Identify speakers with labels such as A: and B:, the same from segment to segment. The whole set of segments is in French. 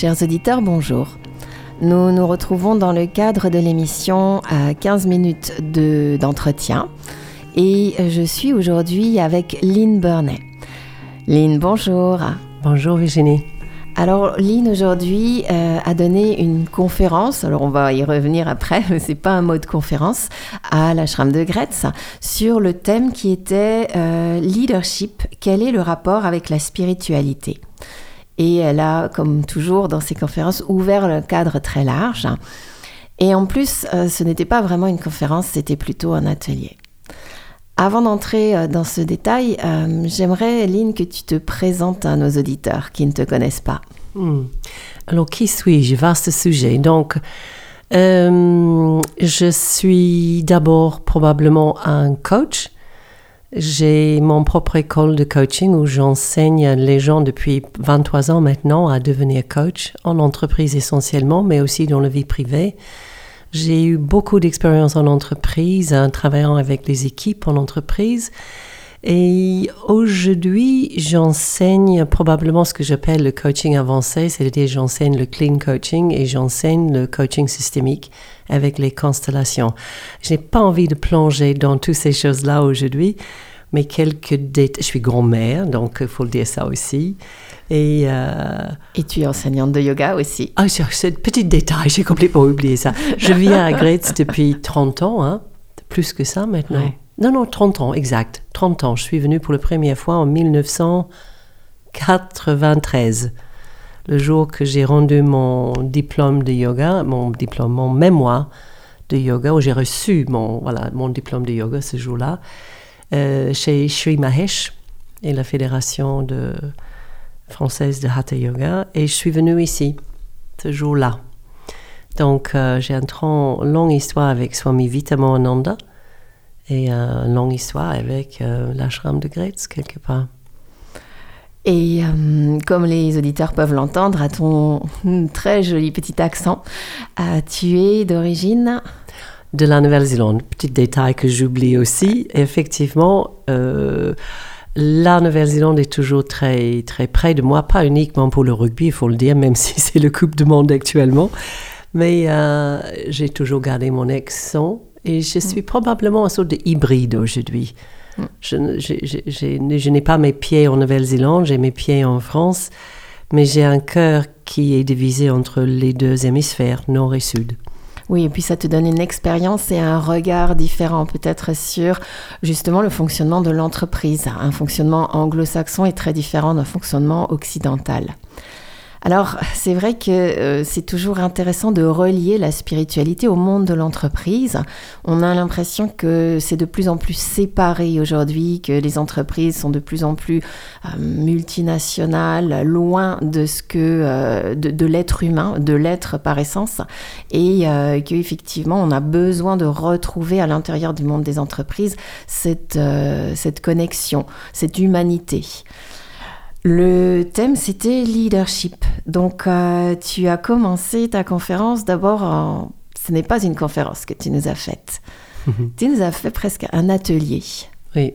A: Chers auditeurs, bonjour. Nous nous retrouvons dans le cadre de l'émission à 15 minutes d'entretien et je suis aujourd'hui avec Lynn Burney. Lynn, bonjour.
B: Bonjour Virginie.
A: Alors Lynn aujourd'hui euh, a donné une conférence, alors on va y revenir après, mais c'est pas un mot de conférence, à l'ashram de Gretz sur le thème qui était euh, leadership, quel est le rapport avec la spiritualité? Et elle a, comme toujours dans ses conférences, ouvert le cadre très large. Et en plus, euh, ce n'était pas vraiment une conférence, c'était plutôt un atelier. Avant d'entrer dans ce détail, j'aimerais, Lynn, que tu te présentes à nos auditeurs qui ne te connaissent pas.
B: Hmm. Alors, qui suis-je? Vaste sujet. Donc, euh, je suis d'abord probablement un coach. J'ai mon propre école de coaching où j'enseigne les gens depuis 23 ans maintenant à devenir coach, en entreprise essentiellement, mais aussi dans la vie privée. J'ai eu beaucoup d'expérience en entreprise, en travaillant avec les équipes en entreprise. Et aujourd'hui, j'enseigne probablement ce que j'appelle le coaching avancé, c'est-à-dire j'enseigne le clean coaching et j'enseigne le coaching systémique avec les constellations. Je n'ai pas envie de plonger dans toutes ces choses-là aujourd'hui, mais quelques détails. Je suis grand-mère, donc il faut le dire ça aussi.
A: Et, euh... et tu es enseignante de yoga aussi.
B: Ah, c'est un petit détail, j'ai complètement oublié ça. Je vis à Gretz depuis 30 ans, hein, plus que ça maintenant. Non, non, 30 ans, exact. 30 ans. Je suis venue pour la première fois en 1993, le jour que j'ai rendu mon diplôme de yoga, mon diplôme, mon mémoire de yoga, où j'ai reçu mon, voilà, mon diplôme de yoga ce jour-là, euh, chez Sri Mahesh et la Fédération française de Hatha Yoga. Et je suis venue ici, ce jour-là. Donc, euh, j'ai une longue histoire avec Swami Vitamananda et une longue histoire avec euh, l'ashram de Gretz, quelque part.
A: Et euh, comme les auditeurs peuvent l'entendre, à ton très joli petit accent, euh, tu es d'origine
B: De la Nouvelle-Zélande. Petit détail que j'oublie aussi. Effectivement, la Nouvelle-Zélande est toujours très, très près de moi, pas uniquement pour le rugby, il faut le dire, même si c'est le Coupe du Monde actuellement. Mais j'ai toujours gardé mon accent et je suis probablement une sorte de hybride aujourd'hui. Je, n'ai pas mes pieds en Nouvelle-Zélande, j'ai mes pieds en France, mais j'ai un cœur qui est divisé entre les deux hémisphères, nord et sud.
A: Oui, et puis ça te donne une expérience et un regard différent peut-être sur justement le fonctionnement de l'entreprise. Un fonctionnement anglo-saxon est très différent d'un fonctionnement occidental. Alors, c'est vrai que euh, c'est toujours intéressant de relier la spiritualité au monde de l'entreprise. On a l'impression que c'est de plus en plus séparé aujourd'hui, que les entreprises sont de plus en plus euh, multinationales, loin de ce que euh, de, l'être humain, de l'être par essence, et qu'effectivement on a besoin de retrouver à l'intérieur du monde des entreprises cette, cette connexion, cette humanité. Le thème, c'était leadership. Donc, euh, tu as commencé ta conférence d'abord Ce n'est pas une conférence que tu nous as faite. tu nous as fait presque un atelier.
B: Oui.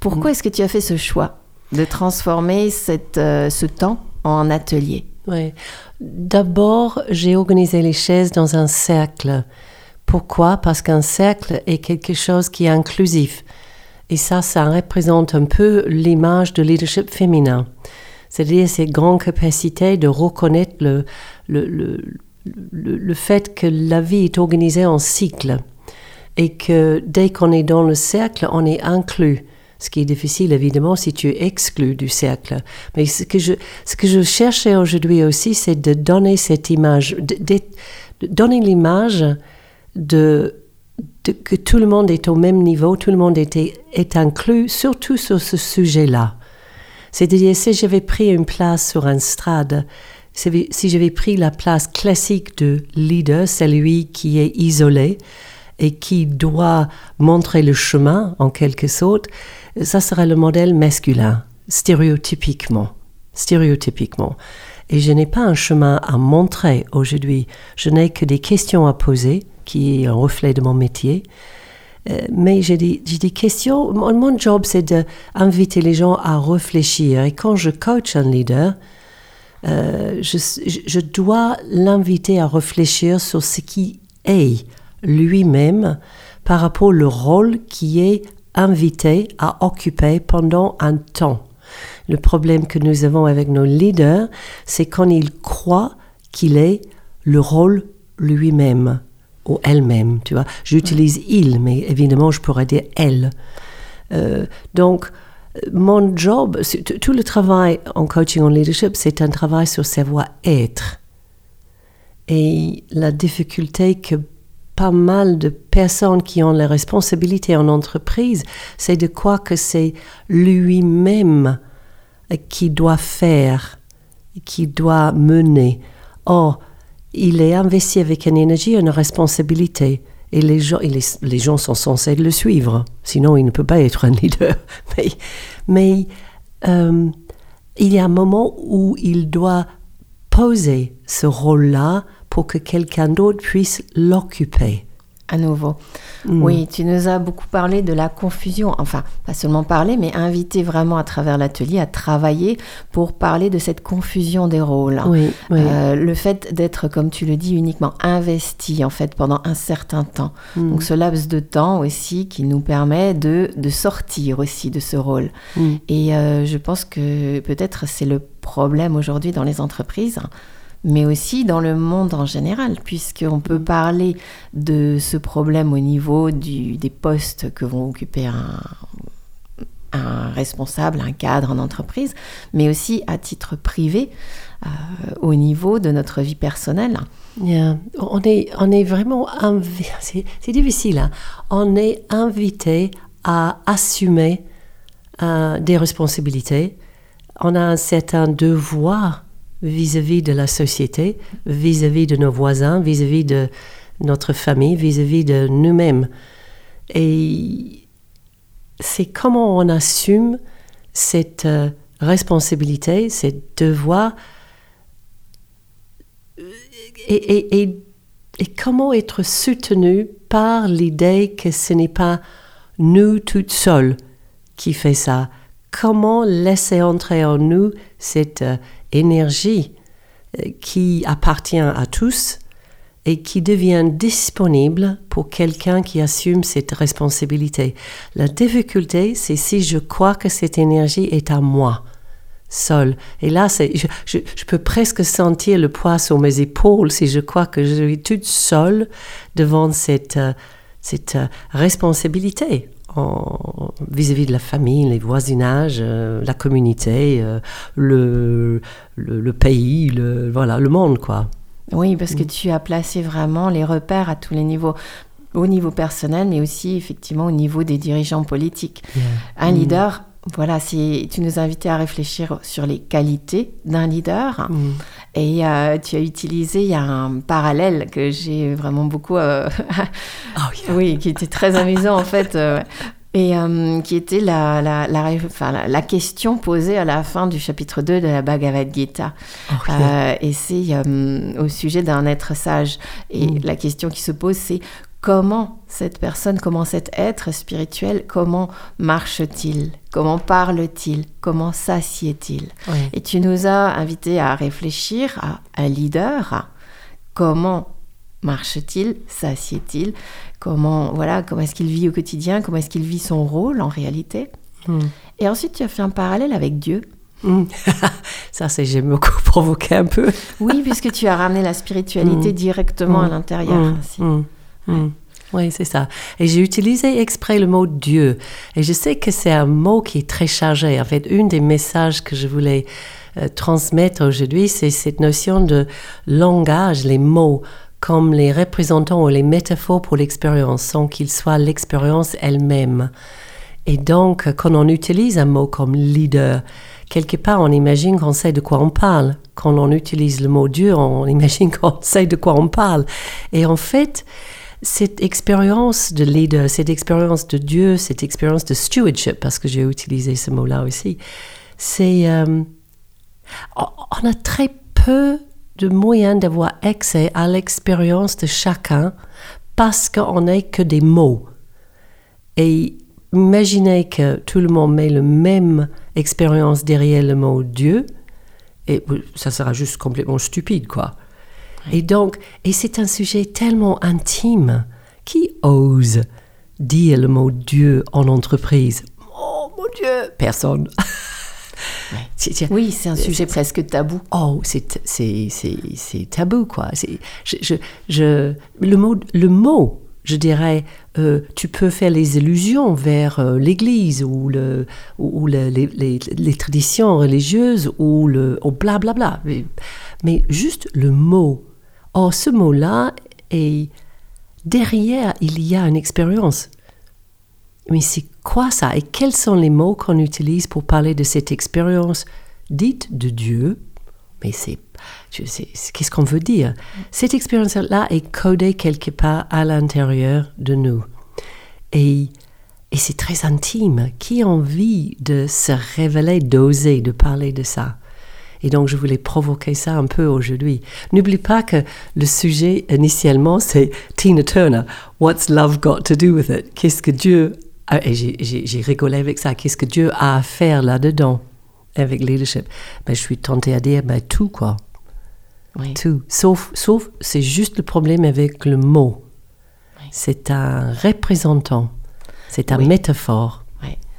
A: Pourquoi est-ce que tu as fait ce choix de transformer euh, ce temps en atelier?
B: Oui. D'abord, j'ai organisé les chaises dans un cercle. Pourquoi? Parce qu'un cercle est quelque chose qui est inclusif. Et ça, ça représente un peu l'image de leadership féminin. C'est-à-dire cette grande capacité de reconnaître le, le, le, le, fait que la vie est organisée en cycles et que dès qu'on est dans le cercle, on est inclus. Ce qui est difficile, évidemment, si tu es exclu du cercle. Mais ce que je, ce que je cherchais aujourd'hui aussi, c'est de donner cette image, de donner l'image de que tout le monde est au même niveau, tout le monde est, inclus, surtout sur ce sujet-là. C'est-à-dire, si j'avais pris une place sur un strade, si j'avais pris la place classique de leader, celui qui est isolé et qui doit montrer le chemin, en quelque sorte, ça serait le modèle masculin, stéréotypiquement. Stéréotypiquement. Et je n'ai pas un chemin à montrer aujourd'hui, je n'ai que des questions à poser qui est un reflet de mon métier. Euh, mais j'ai des, questions. Mon, job, c'est d'inviter les gens à réfléchir. Et quand je coach un leader, Euh, je, je, dois l'inviter à réfléchir sur ce qui est lui-même par rapport au rôle qui est invité à occuper pendant un temps. Le problème que nous avons avec nos leaders, c'est quand ils croient qu'il est le rôle lui-même ou elle-même, tu vois. J'utilise il, mais évidemment, je pourrais dire elle. Euh, donc, mon job, tout le travail en coaching en leadership, c'est un travail sur savoir-être. Et la difficulté que pas mal de personnes qui ont la responsabilité en entreprise, c'est de quoi que c'est lui-même qui doit faire, qui doit mener. Or, il est investi avec une énergie, une responsabilité. Et les gens, les, gens sont censés le suivre. Sinon, il ne peut pas être un leader. Mais, mais euh, il y a un moment où il doit poser ce rôle-là pour que quelqu'un d'autre puisse l'occuper
A: à nouveau. Mm. Oui, tu nous as beaucoup parlé de la confusion, enfin, pas seulement parler, mais inviter vraiment à travers l'atelier à travailler pour parler de cette confusion des rôles.
B: Oui,
A: euh, le fait d'être, comme tu le dis, uniquement investi, en fait, pendant un certain temps. Mm. Donc, ce laps de temps aussi qui nous permet de, de sortir aussi de ce rôle. Mm. Et euh, je pense que peut-être c'est le problème aujourd'hui dans les entreprises mais aussi dans le monde en général, puisqu'on peut parler de ce problème au niveau des postes que vont occuper un, responsable, un cadre en entreprise, mais aussi à titre privé, euh, au niveau de notre vie personnelle.
B: On, est, on est vraiment... C'est difficile. Hein. On est invité à assumer euh, des responsabilités. On a un certain devoir vis-à-vis de la société, vis-à-vis de nos voisins, vis-à-vis de notre famille, vis-à-vis de nous-mêmes. Et c'est comment on assume cette euh, responsabilité, ce devoir, et, et, comment être soutenu par l'idée que ce n'est pas nous toutes seules qui fait ça. Comment laisser entrer en nous cette euh, énergie euh, qui appartient à tous et qui devient disponible pour quelqu'un qui assume cette responsabilité. La difficulté, c'est si je crois que cette énergie est à moi, seul. Et là, je, je, je, peux presque sentir le poids sur mes épaules si je crois que je suis toute seule devant cette, euh, cette euh, responsabilité vis-à-vis de la famille, les voisinages, euh, la communauté, euh, le, le, pays, le, voilà, le monde, quoi.
A: Oui, parce que mm. tu as placé vraiment les repères à tous les niveaux au niveau personnel, mais aussi effectivement au niveau des dirigeants politiques. Un mm. leader, voilà, tu nous as invités à réfléchir sur les qualités d'un leader. Mm. Et euh, tu as utilisé, il y a un parallèle que j'ai vraiment beaucoup... Euh, oh, oui, qui était très amusant en fait. Euh, et qui était la, la, la, enfin, la, question posée à la fin du chapitre 2 de la Bhagavad Gita. Et c'est au sujet d'un être sage. Et mm. la question qui se pose, c'est comment cette personne, comment cet être spirituel, comment marche-t-il? Comment parle-t-il? Comment s'assied-il? Et tu nous as invités à réfléchir à un leader. Comment marche-t-il? S'assied-il? Comment voilà Comment est-ce qu'il vit au quotidien? Comment est-ce qu'il vit son rôle en réalité? Hmm. Et ensuite, tu as fait un parallèle avec Dieu.
B: Hmm. Ça, c'est j'ai beaucoup provoqué un peu.
A: oui, puisque tu as ramené la spiritualité hmm. directement à l'intérieur.
B: Oui, c'est ça. Et j'ai utilisé exprès le mot Dieu. Et je sais que c'est un mot qui est très chargé. En fait, un des messages que je voulais euh, transmettre aujourd'hui, c'est cette notion de langage, les mots comme les représentants ou les métaphores pour l'expérience, sans qu'ils soient l'expérience elle-même. Et donc, quand on utilise un mot comme leader, quelque part, on imagine qu'on sait de quoi on parle. Quand on utilise le mot Dieu, on imagine qu'on sait de quoi on parle. Et en fait, cette expérience de leader, cette expérience de Dieu, cette expérience de stewardship, parce que j'ai utilisé ce mot-là aussi, c'est... Euh, on a très peu de moyens d'avoir accès à l'expérience de chacun parce qu'on n'est que des mots. Et imaginez que tout le monde met la même expérience derrière le mot Dieu Et ça sera juste complètement stupide, quoi. Et donc, et c'est un sujet tellement intime. Qui ose dire le mot Dieu en entreprise? Oh mon Dieu Personne.
A: Oui, c'est un sujet presque tabou.
B: Oh, c'est tabou, quoi. Je, je, je, le, mot, le mot, je dirais, euh, tu peux faire les illusions vers euh, l'Église ou, le, ou, les, les, les, traditions religieuses ou le blablabla. Mais, mais juste le mot. Oh, ce mot-là, et derrière, il y a une expérience. Mais c'est quoi ça? Et quels sont les mots qu'on utilise pour parler de cette expérience? Dite de Dieu Mais c'est, qu'est-ce qu'on veut dire? Cette expérience-là est codée quelque part à l'intérieur de nous. Et, et c'est très intime. Qui a envie de se révéler, d'oser, de parler de ça? Et donc, je voulais provoquer ça un peu aujourd'hui. N'oublie pas que le sujet initialement, c'est Tina Turner. What's love got to do with it? Qu'est-ce que Dieu et j'ai rigolé avec ça. Qu'est-ce que Dieu a à faire là-dedans avec leadership? Ben, Je suis tentée à dire ben, tout, quoi. Tout. Sauf, sauf c'est juste le problème avec le mot. C'est un représentant. C'est un métaphore.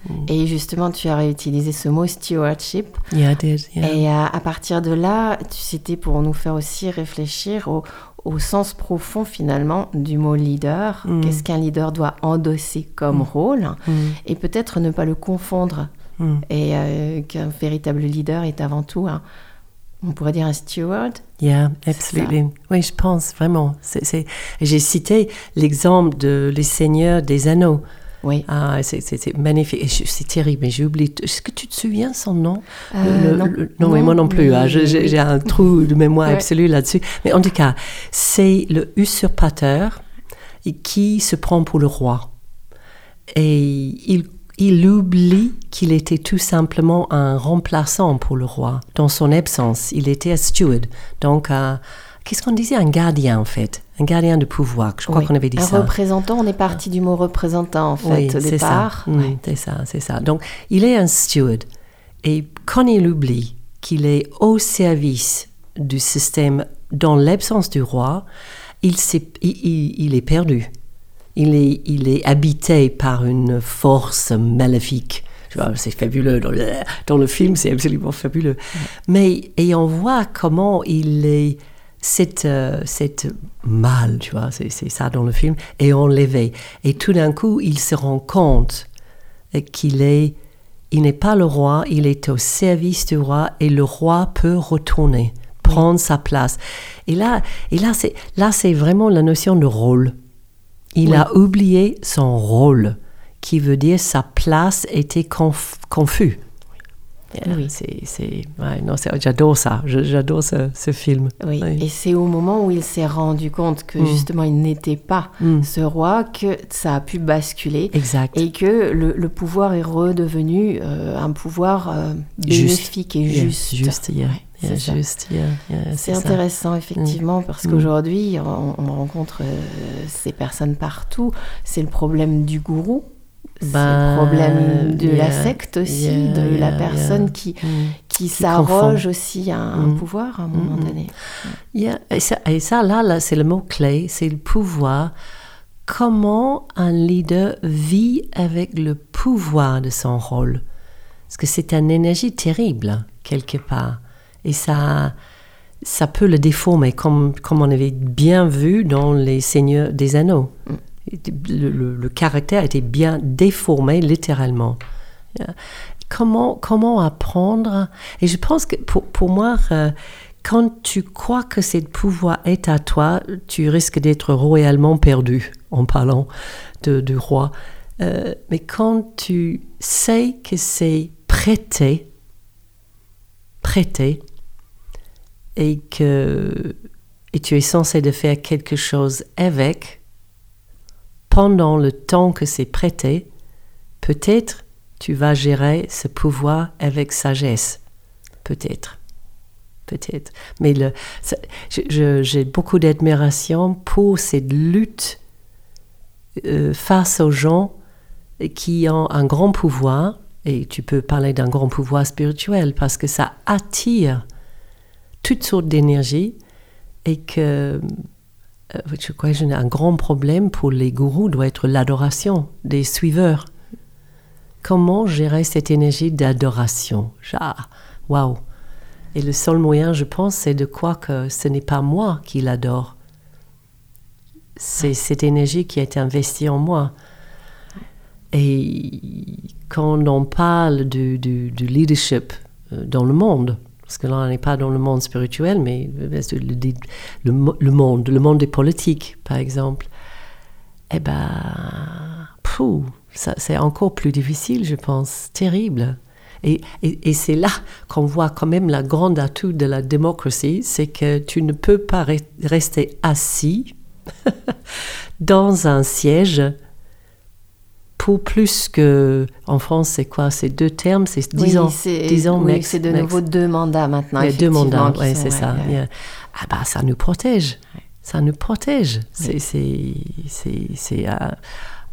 A: Mm. Et justement, tu as réutilisé ce mot stewardship.
B: Yeah, I did,
A: Et à, à, partir de là, c'était pour nous faire aussi réfléchir au, au sens profond finalement du mot leader. Mm. Qu'est-ce qu'un leader doit endosser comme mm. rôle et peut-être ne pas le confondre. Et euh, qu'un véritable leader est avant tout un, on pourrait dire un steward.
B: Yeah, absolument. Oui, je pense vraiment. J'ai cité l'exemple de Les Seigneurs des Anneaux.
A: Oui.
B: Ah, c'est magnifique. C'est terrible, mais j'ai oublié. Est-ce que tu te souviens son nom?
A: Euh, non.
B: non. mais moi non plus. Hein. j'ai un trou de mémoire absolu là-dessus. Mais en tout cas, c'est le usurpateur qui se prend pour le roi. Et il, il oublie qu'il était tout simplement un remplaçant pour le roi. Dans son absence, il était un steward, donc un, qu'est-ce qu'on disait? Un gardien, en fait. Un gardien de pouvoir. Je crois qu'on avait dit
A: ça.
B: Un
A: représentant, on est parti du mot représentant, en fait, au départ.
B: Mm, c'est ça, c'est ça. Donc, il est un steward. Et quand il oublie qu'il est au service du système dans l'absence du roi, il, est, il, il est perdu. Il est, il est habité par une force maléfique c'est fabuleux. Dans le, dans le film, c'est absolument fabuleux. Mais, et on voit comment il est cette, euh, cette mal, tu vois, c'est ça dans le film, est enlevé. Et tout d'un coup, il se rend compte qu'il est, il n'est pas le roi, il est au service du roi et le roi peut retourner, prendre sa place. Et là, et là, c'est là, c'est vraiment la notion de rôle. Il a oublié son rôle, qui veut dire sa place était
A: Oui.
B: C'est, non, j'adore ça, j'adore ce, film.
A: Oui. Et c'est au moment où il s'est rendu compte que mm. justement il n'était pas mm. ce roi que ça a pu basculer.
B: Exact.
A: Et que le, pouvoir est redevenu euh, un pouvoir euh, bénéfique et juste.
B: Juste,
A: c'est
B: juste,
A: c'est intéressant effectivement parce mm. qu'aujourd'hui on, on, rencontre euh, ces personnes partout. C'est le problème du gourou c'est le problème de la secte aussi, de la personne qui, mm. qui, s'arroge aussi un, mm. pouvoir à un moment mm, donné.
B: Et ça, et, ça, là, là c'est le mot-clé, c'est le pouvoir. Comment un leader vit avec le pouvoir de son rôle? Parce que c'est une énergie terrible, quelque part. Et ça, ça peut le déformer, comme, comme on avait bien vu dans Les Seigneurs des Anneaux le, caractère était bien déformé littéralement. Comment, comment apprendre? Et je pense que pour, pour moi, euh, quand tu crois que ce pouvoir est à toi, tu risques d'être royalement perdu en parlant de, du roi. Euh, mais quand tu sais que c'est prêté, prêté, et que et tu es censé de faire quelque chose avec, pendant le temps que c'est prêté, peut-être tu vas gérer ce pouvoir avec sagesse. Peut-être. Peut-être. Mais j'ai beaucoup d'admiration pour cette lutte euh, face aux gens qui ont un grand pouvoir, et tu peux parler d'un grand pouvoir spirituel parce que ça attire toutes sortes d'énergie et que je crois que un grand problème pour les gourous doit être l'adoration des suiveurs. Comment gérer cette énergie d'adoration? Waouh Et le seul moyen, je pense, c'est de croire que ce n'est pas moi qui l'adore. C'est cette énergie qui a été investie en moi. Et quand on parle du, du leadership euh, dans le monde, parce que là, on n'est pas dans le monde spirituel, mais le, monde, le monde des politiques, par exemple. Eh ben, c'est encore plus difficile, je pense, terrible. Et, c'est là qu'on voit quand même la grande atout de la démocratie, c'est que tu ne peux pas rester assis dans un siège pour plus que. En France, c'est quoi? C'est deux termes, c'est 10 ans. 10 ans,
A: oui, c'est de nouveau deux mandats maintenant.
B: Il y a deux mandats, oui, c'est ça. Ah bah, ça nous protège. Ça nous protège. C'est. c'est euh,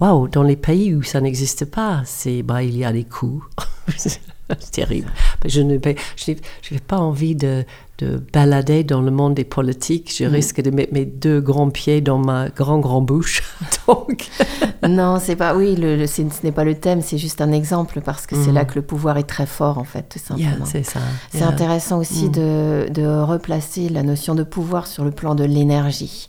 B: Waouh, dans les pays où ça n'existe pas, c'est bah, il y a des coups. c'est terrible. Je n'ai je pas envie de, de, balader dans le monde des politiques. Je mm. risque de mettre mes deux grands pieds dans ma grand grand bouche. Donc...
A: non, c'est pas. Oui, le, ce n'est pas le thème. C'est juste un exemple parce que c'est mm. là que le pouvoir est très fort en fait, tout simplement.
B: c'est ça.
A: C'est intéressant aussi mm. de, de, replacer la notion de pouvoir sur le plan de l'énergie.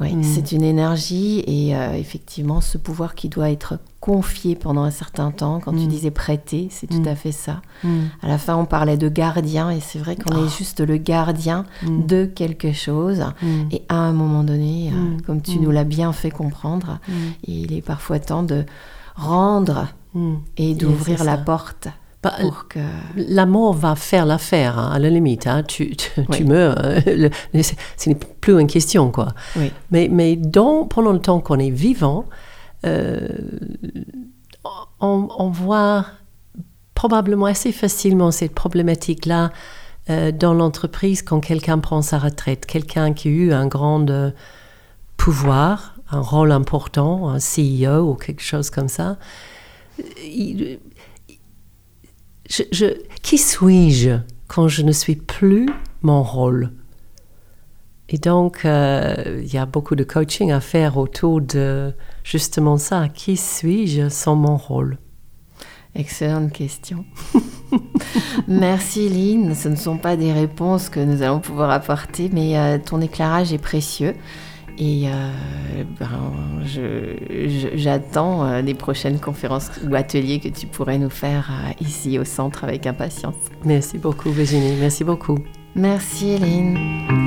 A: Oui, c'est une énergie et euh, effectivement ce pouvoir qui doit être confier pendant un certain temps. Quand tu mm. disais prêter, c'est tout mm. à fait ça. Mm. À la fin, on parlait de gardien, et c'est vrai qu'on est ah. juste le gardien de quelque chose. Et à un moment donné, euh, comme tu nous l'as bien fait comprendre, il est parfois temps de rendre et d'ouvrir la porte. Bah, pour que...
B: L'amour va faire l'affaire, hein, à la limite. Hein. Tu, tu, meurs, euh, ce n'est plus une question. quoi. Mais, mais dans, pendant le temps qu'on est vivant, euh, on, voit probablement assez facilement cette problématique-là euh, dans l'entreprise quand quelqu'un prend sa retraite, quelqu'un qui a eu un grand euh, pouvoir, un rôle important, un CEO ou quelque chose comme ça. qui suis-je quand je ne suis plus mon rôle? Et donc, il y a beaucoup de coaching à faire autour de justement ça. Qui suis-je sans mon rôle?
A: Excellente question. Merci Lynn. Ce ne sont pas des réponses que nous allons pouvoir apporter, mais euh, ton éclairage est précieux. Et euh, ben, j'attends euh, des prochaines conférences ou ateliers que tu pourrais nous faire ici au centre avec impatience.
B: Merci beaucoup Virginie, merci beaucoup.
A: Merci Lynn.